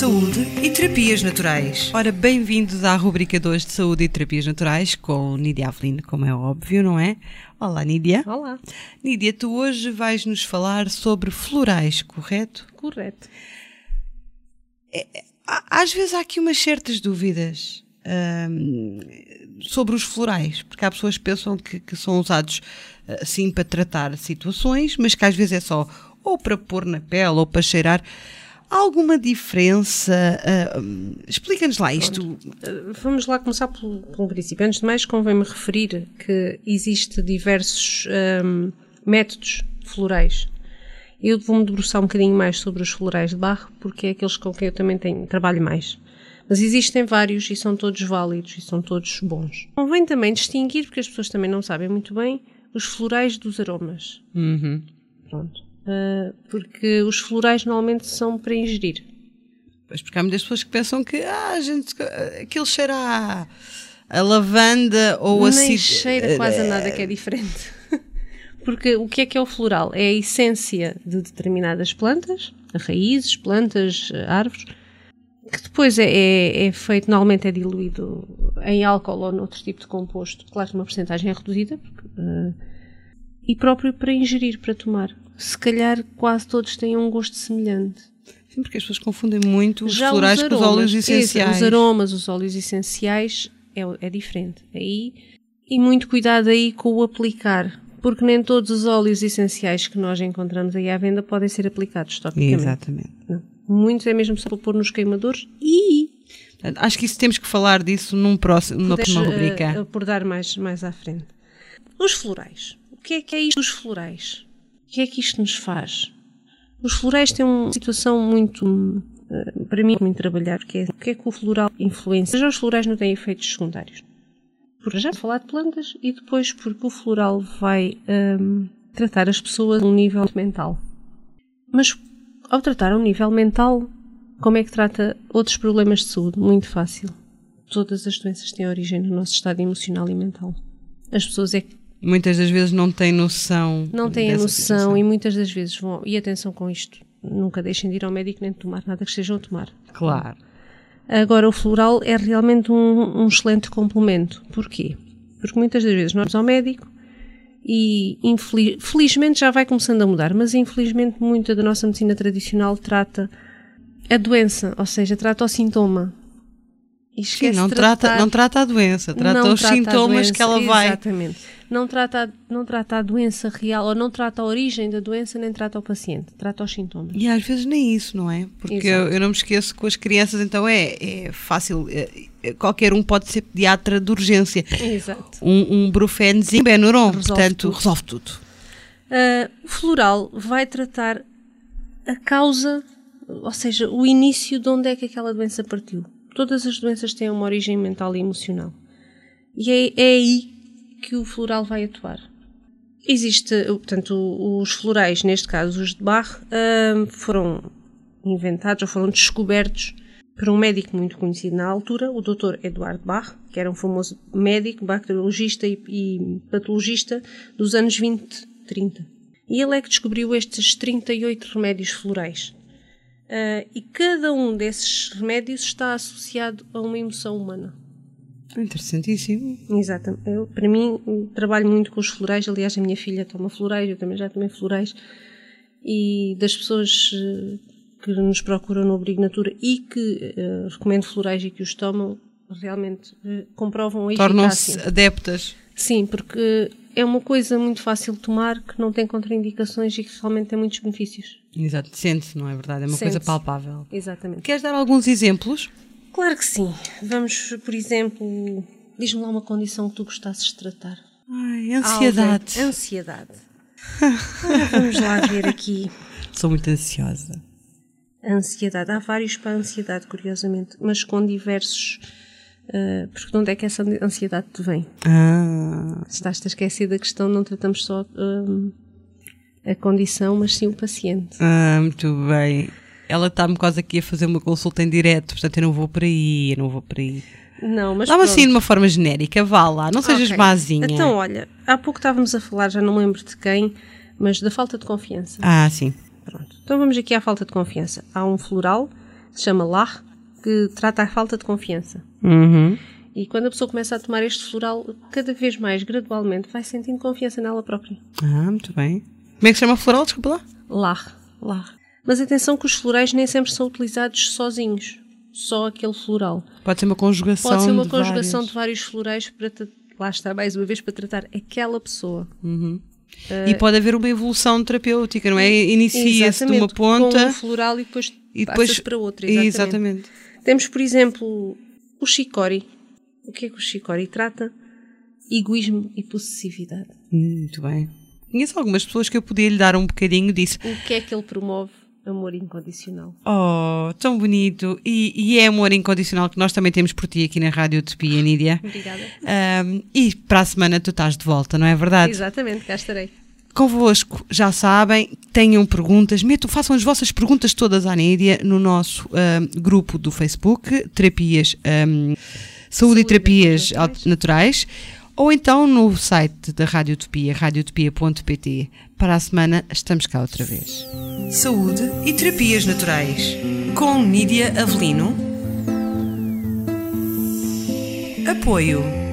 Saúde e terapias naturais. Ora, bem-vindos à rubrica 2 de Saúde e Terapias Naturais com Nídia Avelino, como é óbvio, não é? Olá, Nídia. Olá. Nídia, tu hoje vais nos falar sobre florais, correto? Correto. Às vezes há aqui umas certas dúvidas hum, sobre os florais, porque há pessoas que pensam que, que são usados assim para tratar situações, mas que às vezes é só ou para pôr na pele ou para cheirar. Há alguma diferença? Uh, Explica-nos lá isto. Uh, vamos lá começar pelo, pelo princípio. Antes de mais, convém-me referir que existe diversos um, métodos florais. Eu vou-me debruçar um bocadinho mais sobre os florais de barro, porque é aqueles com quem eu também tenho, trabalho mais. Mas existem vários e são todos válidos e são todos bons. Convém também distinguir, porque as pessoas também não sabem muito bem, os florais dos aromas. Uhum. Pronto. Uh, porque os florais normalmente são para ingerir. Pois, porque há muitas pessoas que pensam que ah, gente, aquilo cheira a, a lavanda ou a Nem cheira quase a nada que é diferente. porque o que é que é o floral? É a essência de determinadas plantas, raízes, plantas, árvores, que depois é, é, é, feito, normalmente é diluído em álcool ou noutro tipo de composto, claro, uma porcentagem é reduzida, porque, uh, e próprio para ingerir, para tomar se calhar quase todos têm um gosto semelhante. Sim, porque as pessoas confundem muito os Já florais os aromas, com os óleos essenciais. Isso, os aromas, os óleos essenciais é, é diferente. Aí, e muito cuidado aí com o aplicar, porque nem todos os óleos essenciais que nós encontramos aí à venda podem ser aplicados topicamente. Exatamente. Não. Muitos é mesmo só para pôr nos queimadores e Acho que isso temos que falar disso num próximo, numa próxima rubrica. Uh, por dar mais, mais à frente. Os florais. O que é que é isto dos florais? O que é que isto nos faz? Os florais têm uma situação muito, eh, para mim, muito trabalhar, que é o que é que o floral influencia. Já os florais não têm efeitos secundários. Por já falar de plantas e depois porque o floral vai um, tratar as pessoas a um nível mental. Mas ao tratar a um nível mental, como é que trata outros problemas de saúde? Muito fácil. Todas as doenças têm origem no nosso estado emocional e mental. As pessoas é que muitas das vezes não têm noção. Não têm a noção situação. e muitas das vezes vão. E atenção com isto, nunca deixem de ir ao médico nem de tomar nada que estejam a tomar. Claro. Agora, o floral é realmente um, um excelente complemento. Porquê? Porque muitas das vezes nós vamos ao médico e infeliz, felizmente já vai começando a mudar, mas infelizmente muita da nossa medicina tradicional trata a doença, ou seja, trata o sintoma. Sim, não, trata, não trata a doença, trata os trata sintomas que ela vai. Exatamente não trata, não trata a doença real, ou não trata a origem da doença, nem trata o paciente, trata os sintomas. E às vezes nem isso, não é? Porque eu, eu, não me esqueço com as crianças, então é, é fácil, é, é, qualquer um pode ser pediatra de urgência. Exato. Um, um brufenzinho Benuron, portanto, tudo. resolve tudo. Uh, o floral vai tratar a causa, ou seja, o início de onde é que aquela doença partiu. Todas as doenças têm uma origem mental e emocional. E é, é aí que o floral vai atuar. Existe, portanto, os florais, neste caso os de Bach, foram inventados ou foram descobertos por um médico muito conhecido na altura, o Dr. Eduardo Bach, que era um famoso médico, bacteriologista e, e patologista dos anos 20, 30. E ele é que descobriu estes 38 remédios florais. Uh, e cada um desses remédios está associado a uma emoção humana. Interessantíssimo. Exatamente. Eu, para mim, trabalho muito com os florais. Aliás, a minha filha toma florais, eu também já tomei florais. E das pessoas eh, que nos procuram no Abrigo Natura e que uh, recomendo florais e que os tomam, realmente uh, comprovam a Tornam-se adeptas. Sim, porque é uma coisa muito fácil de tomar, que não tem contraindicações e que realmente tem muitos benefícios. Exato, sente-se, não é verdade? É uma coisa palpável. Exatamente. Queres dar alguns exemplos? Claro que sim. Vamos, por exemplo, diz-me lá uma condição que tu gostasses de tratar. Ai, ansiedade. Alva, ansiedade. Ora, vamos lá ver aqui. Sou muito ansiosa. Ansiedade. Há vários para a ansiedade, curiosamente, mas com diversos Uh, porque de onde é que essa ansiedade te vem? Ah. Estás-te a esquecer da questão, não tratamos só um, a condição, mas sim o paciente. ah, muito bem. Ela está-me quase aqui a fazer uma consulta em direto, portanto eu não vou por aí, eu não vou por aí. Não, mas Dá-me assim de uma forma genérica, vá lá, não sejas Ok. mazinha. Então, olha, há pouco estávamos a falar, já não me lembro de quem, mas da falta de confiança. Ah, sim. Pronto. Então vamos aqui à falta de confiança. Há um floral, se chama LAR, que trata a falta de confiança. Uhum. E quando a pessoa começa a tomar este floral, cada vez mais, gradualmente, vai sentindo confiança nela própria. Ah, muito bem. Como é que se chama floral? Desculpa lá. LAR, LAR. Mas atenção que os florais nem sempre são utilizados sozinhos. Só aquele floral. Pode ser uma conjugação. Pode ser uma de conjugação várias. de vários florais para, lá está mais uma vez, para tratar aquela pessoa. E pode haver uma evolução terapêutica, não é? Inicia-se de uma ponta com um floral e depois, e depois para outra. Exatamente. Exatamente. Temos, por exemplo, o Shikori. O que é que o Shikori trata? Egoísmo e possessividade. Muito bem. Conheço algumas pessoas que eu podia lhe dar um bocadinho disso. O que é que ele promove? Amor incondicional. Oh, tão bonito. E, e é amor incondicional que nós também temos por ti aqui na Rádio Utopia, Nídia. Obrigada. Ahm, e para a semana tu estás de volta, não é verdade? Exatamente, cá estarei. Convosco, já sabem, tenham perguntas, metam, façam as vossas perguntas todas à Nídia no nosso ahm, grupo do Facebook, Terapias, ahm, Saúde, e e Terapias Naturais. Naturais, ou então no site da Rádio Utopia, radiotopia.pt. Para a semana estamos cá outra vez. Saúde e Terapias Naturais, com Nídia Avelino. Apoio.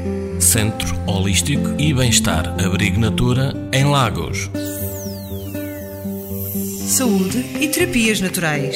Centro Holístico e Bem-Estar Abrigo Natura em Lagos. Saúde e Terapias Naturais.